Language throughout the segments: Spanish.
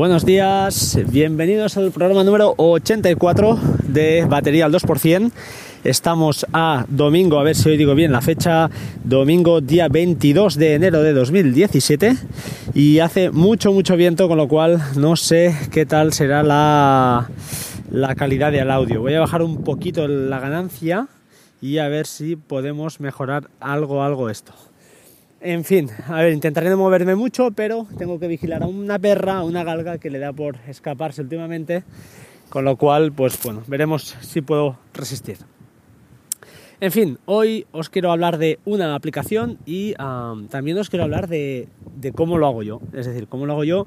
Buenos días, bienvenidos al programa número 84 de Batería al 2%. Estamos a domingo, a ver si hoy digo bien la fecha, domingo día 22 de enero de 2017 y hace mucho, mucho viento, con lo cual no sé qué tal será la, la calidad del audio. Voy a bajar un poquito la ganancia y a ver si podemos mejorar algo, algo esto. En fin, a ver, intentaré no moverme mucho, pero tengo que vigilar a una perra, a una galga que le da por escaparse últimamente, con lo cual, pues bueno, veremos si puedo resistir. En fin, hoy os quiero hablar de una aplicación y también os quiero hablar de, cómo lo hago yo, es decir, cómo lo hago yo,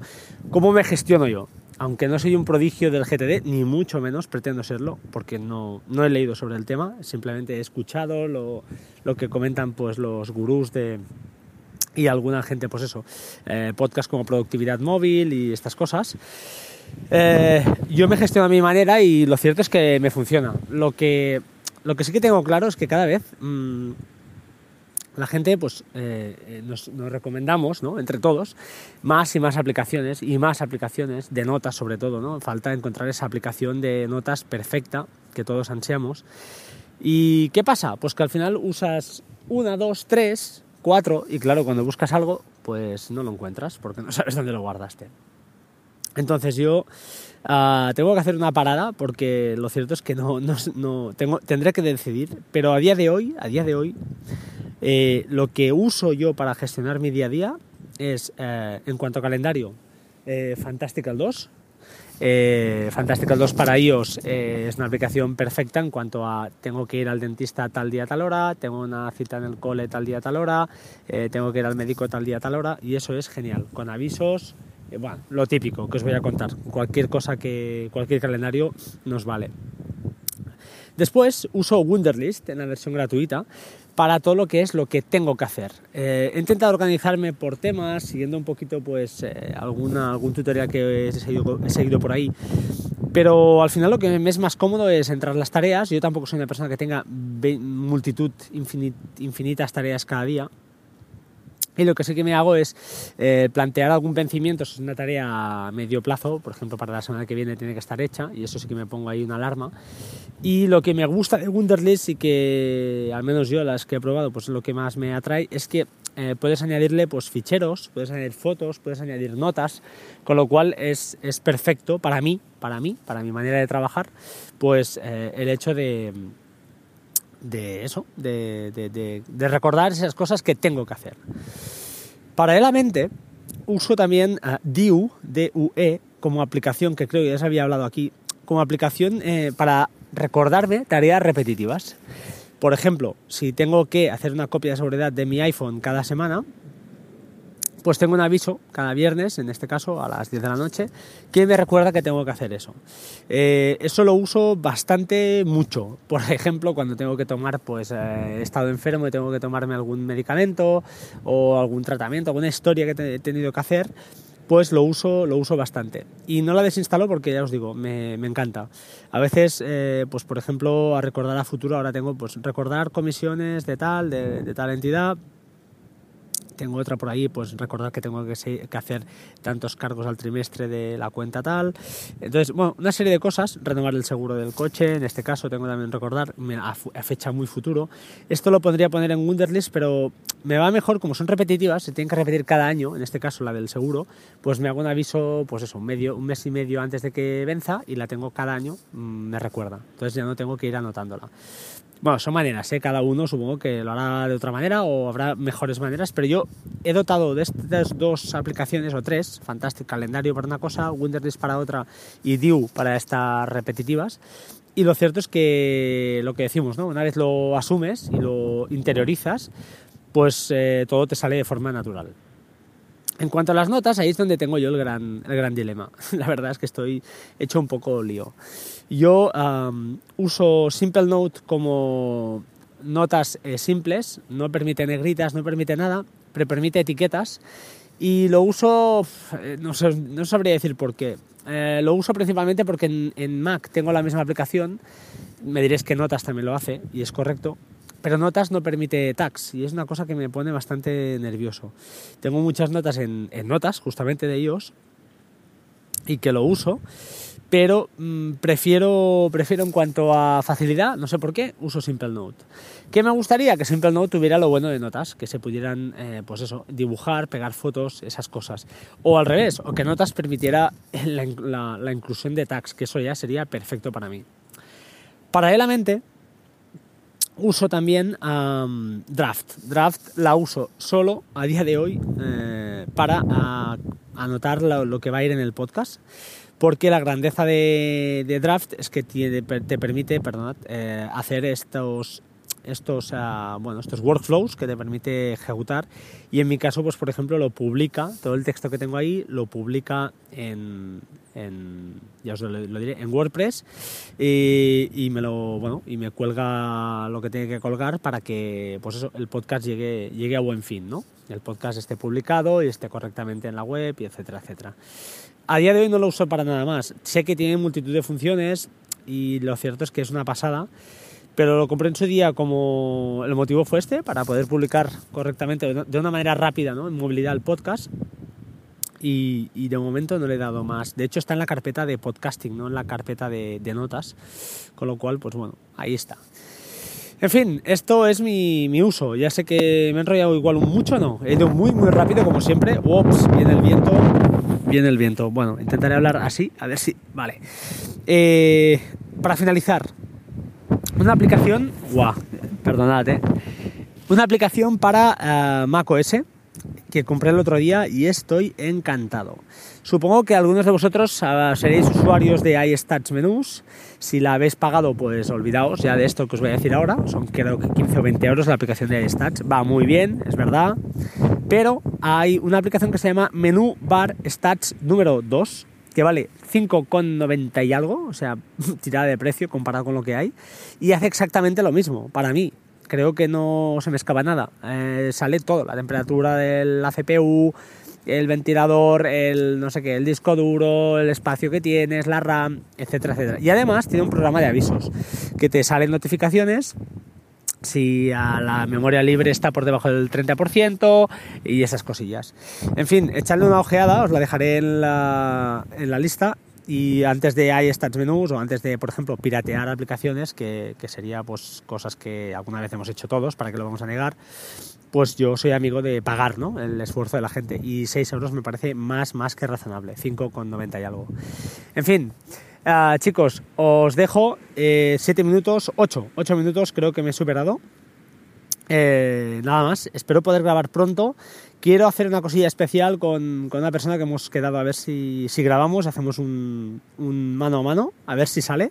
cómo me gestiono yo. Aunque no soy un prodigio del GTD, ni mucho menos pretendo serlo, porque no, no he leído sobre el tema, simplemente he escuchado lo, lo que comentan pues, los gurús de, y alguna gente, pues eso, eh, podcast como productividad móvil y estas cosas. Eh, yo me gestiono a mi manera y lo cierto es que me funciona. Lo que, lo que sí que tengo claro es que cada vez mm, la gente, pues eh, nos, recomendamos, ¿no? entre todos, más y más aplicaciones y más aplicaciones de notas sobre todo. ¿no? Falta encontrar esa aplicación de notas perfecta que todos ansiamos. ¿Y qué pasa? Pues que al final usas una, dos, tres cuatro y claro, cuando buscas algo, pues no lo encuentras porque no sabes dónde lo guardaste. Entonces yo ah, tengo que hacer una parada porque lo cierto es que no, no, tengo, tendré que decidir, pero a día de hoy, a día de hoy, eh, lo que uso yo para gestionar mi día a día es, eh, en cuanto a calendario, eh, Fantastical 2, eh, Fantastical 2 para iOS eh, es una aplicación perfecta en cuanto a tengo que ir al dentista tal día tal hora, tengo una cita en el cole tal día tal hora, eh, tengo que ir al médico tal día tal hora y eso es genial, con avisos, eh, bueno, lo típico que os voy a contar, cualquier cosa que, cualquier calendario nos vale. Después uso Wunderlist en la versión gratuita para todo lo que es lo que tengo que hacer. Eh, he intentado organizarme por temas, siguiendo un poquito pues eh, algún tutorial que he seguido, he seguido, por ahí, pero al final lo que me es más cómodo es entrar las tareas. Yo tampoco soy una persona que tenga multitud, infinitas tareas cada día, y lo que sí que me hago es eh, plantear algún vencimiento, es una tarea a medio plazo, por ejemplo para la semana que viene tiene que estar hecha y eso sí que me pongo ahí una alarma. Y lo que me gusta de Wunderlist y que al menos yo las que he probado, pues lo que más me atrae es que eh, puedes añadirle pues ficheros, puedes añadir fotos, puedes añadir notas, con lo cual es, es perfecto para mí, para mí, para mi manera de trabajar, pues eh, el hecho de de eso, de, recordar esas cosas que tengo que hacer. Paralelamente, uso también a DUE, DUE como aplicación, que creo que ya se había hablado aquí, como aplicación eh, para recordarme tareas repetitivas. Por ejemplo, si tengo que hacer una copia de seguridad de mi iPhone cada semana, pues tengo un aviso cada viernes, en este caso a las 10 de la noche, que me recuerda que tengo que hacer eso. Eh, eso lo uso bastante mucho. Por ejemplo, cuando tengo que tomar, pues eh, he estado enfermo y tengo que tomarme algún medicamento o algún tratamiento, alguna historia que he tenido que hacer, pues lo uso, lo uso bastante. Y no la desinstalo porque ya os digo, me, encanta. A veces, eh, pues por ejemplo, a recordar a futuro, ahora tengo pues recordar comisiones de tal, de tal entidad, tengo otra por ahí, pues recordar que tengo que, hacer tantos cargos al trimestre de la cuenta tal. Entonces, bueno, una serie de cosas, renovar el seguro del coche, en este caso tengo también recordar a, fecha muy futuro. Esto lo podría poner en Wunderlist, pero me va mejor, como son repetitivas, se tienen que repetir cada año, en este caso la del seguro, pues me hago un aviso, pues eso, un, medio, un mes y medio antes de que venza y la tengo cada año, mm, me recuerda. Entonces ya no tengo que ir anotándola. Bueno, son maneras, ¿eh? cada uno supongo que lo hará de otra manera o habrá mejores maneras, pero yo he dotado de estas dos aplicaciones o tres, Fantastic Calendario para una cosa, Wunderlist para otra y Due para estas repetitivas. Y lo cierto es que lo que decimos, ¿no? una vez lo asumes y lo interiorizas, pues eh, todo te sale de forma natural. En cuanto a las notas, ahí es donde tengo yo el gran, el gran dilema. La verdad es que estoy hecho un poco lío. Yo uso Simple Note como notas eh, simples, no permite negritas, no permite nada, pero permite etiquetas y lo uso, eh, no, no sabría decir por qué. Eh, lo uso principalmente porque en, en, Mac tengo la misma aplicación, me diréis que Notas también lo hace y es correcto, pero Notas no permite tags y es una cosa que me pone bastante nervioso. Tengo muchas notas en, Notas, justamente de ellos, y que lo uso, pero mm, prefiero, prefiero en cuanto a facilidad, no sé por qué, uso Simple Note. ¿Qué me gustaría? Que Simple Note tuviera lo bueno de notas, que se pudieran, eh, pues eso, dibujar, pegar fotos, esas cosas. O al revés, o que notas permitiera la, la inclusión de tags, que eso ya sería perfecto para mí. Paralelamente, uso también Draft. Draft la uso solo a día de hoy eh, para anotar lo, que va a ir en el podcast. Porque la grandeza de, Draft es que te, te permite perdonad, eh, hacer estos estos, ah, bueno, estos workflows que te permite ejecutar y en mi caso, pues por ejemplo, lo publica, todo el texto que tengo ahí lo publica en, ya os lo, diré, en WordPress y, me lo, bueno, y me cuelga lo que tiene que colgar para que, pues eso, el podcast llegue, llegue a buen fin, ¿no? El podcast esté publicado y esté correctamente en la web y etcétera, etcétera. A día de hoy no lo uso para nada más. Sé que tiene multitud de funciones y lo cierto es que es una pasada pero lo compré en su día como el motivo fue este, para poder publicar correctamente, de una manera rápida, ¿no? en movilidad el podcast. Y, de momento no le he dado más. De hecho está en la carpeta de podcasting, no en la carpeta de, notas. Con lo cual, pues bueno, ahí está. En fin, esto es mi, mi, uso. Ya sé que me he enrollado igual mucho, no. He ido muy, muy rápido, como siempre. Ups, viene el viento. Viene el viento. Bueno, intentaré hablar así, a ver si. Vale. Eh, para finalizar, una aplicación, guau, perdonad, eh, una aplicación para uh, macOS que compré el otro día y estoy encantado. Supongo que algunos de vosotros seréis usuarios de iStats Menús. Si la habéis pagado, pues olvidaos ya de esto que os voy a decir ahora. Son creo que 15 o 20 euros la aplicación de iStats. Va muy bien, es verdad. Pero hay una aplicación que se llama Menú Bar Stats número 2 que vale 5,90 y algo, o sea, tirada de precio comparado con lo que hay, y hace exactamente lo mismo, para mí. Creo que no se me escapa nada. Eh, sale todo, la temperatura de la CPU, el ventilador, el no sé qué, el disco duro, el espacio que tienes, la RAM, etcétera, etcétera. Y además tiene un programa de avisos que te salen notificaciones si a la memoria libre está por debajo del 30% y esas cosillas. En fin, echadle una ojeada, os la dejaré en la, en la lista y antes de iStats Menús o antes de, por ejemplo, piratear aplicaciones, que, que, sería pues cosas que alguna vez hemos hecho todos, para que lo vamos a negar, pues yo soy amigo de pagar ¿no? el esfuerzo de la gente y 6 euros me parece más, más que razonable, 5,90 y algo. En fin, Ah, chicos, os dejo 7 eh, minutos, 8, 8 minutos creo que me he superado. Eh, nada más, espero poder grabar pronto. Quiero hacer una cosilla especial con, con una persona que hemos quedado a ver si, si grabamos, hacemos un, un, mano a mano, a ver si sale.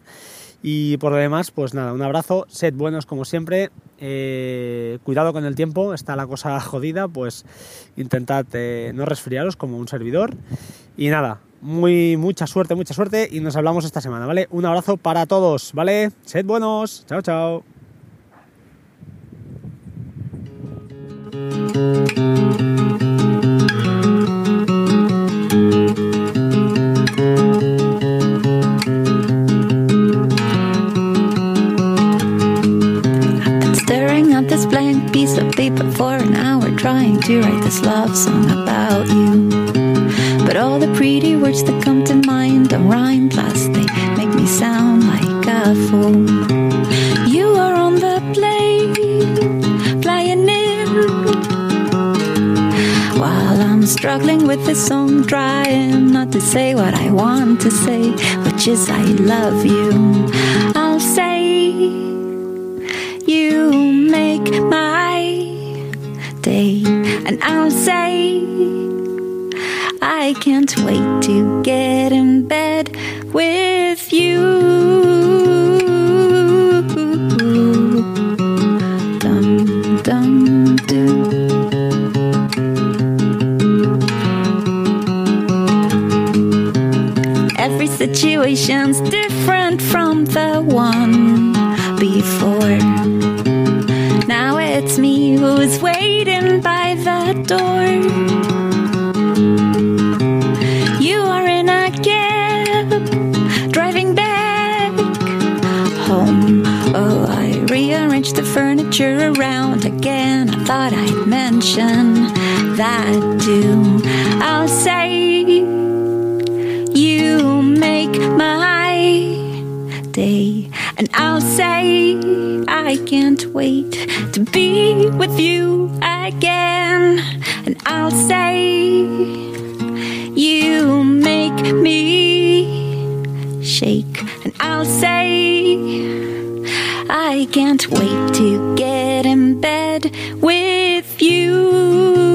Y por lo demás, pues nada, un abrazo, sed buenos como siempre, eh, cuidado con el tiempo, está la cosa jodida, pues intentad no resfriaros como un servidor. Y nada, muy, mucha suerte, mucha suerte y nos hablamos esta semana, ¿vale? Un abrazo para todos, ¿vale? Sed buenos, chao, chao. Mind rhyme, plus they make me sound like a fool. You are on the plane, flying in. While I'm struggling with this song, trying not to say what I want to say, which is I love you. I'll say, You make my day, and I'll say, I can't wait to get in bed with you. Dum dum. Every situation's different from the one before. Now it's me who's waiting by the door. manage the furniture around again. I thought I'd mention that too. I'll say you make my day, and I'll say I can't wait to be with you again, and I'll say you make me shake, and I'll say. I can't wait to get in bed with you.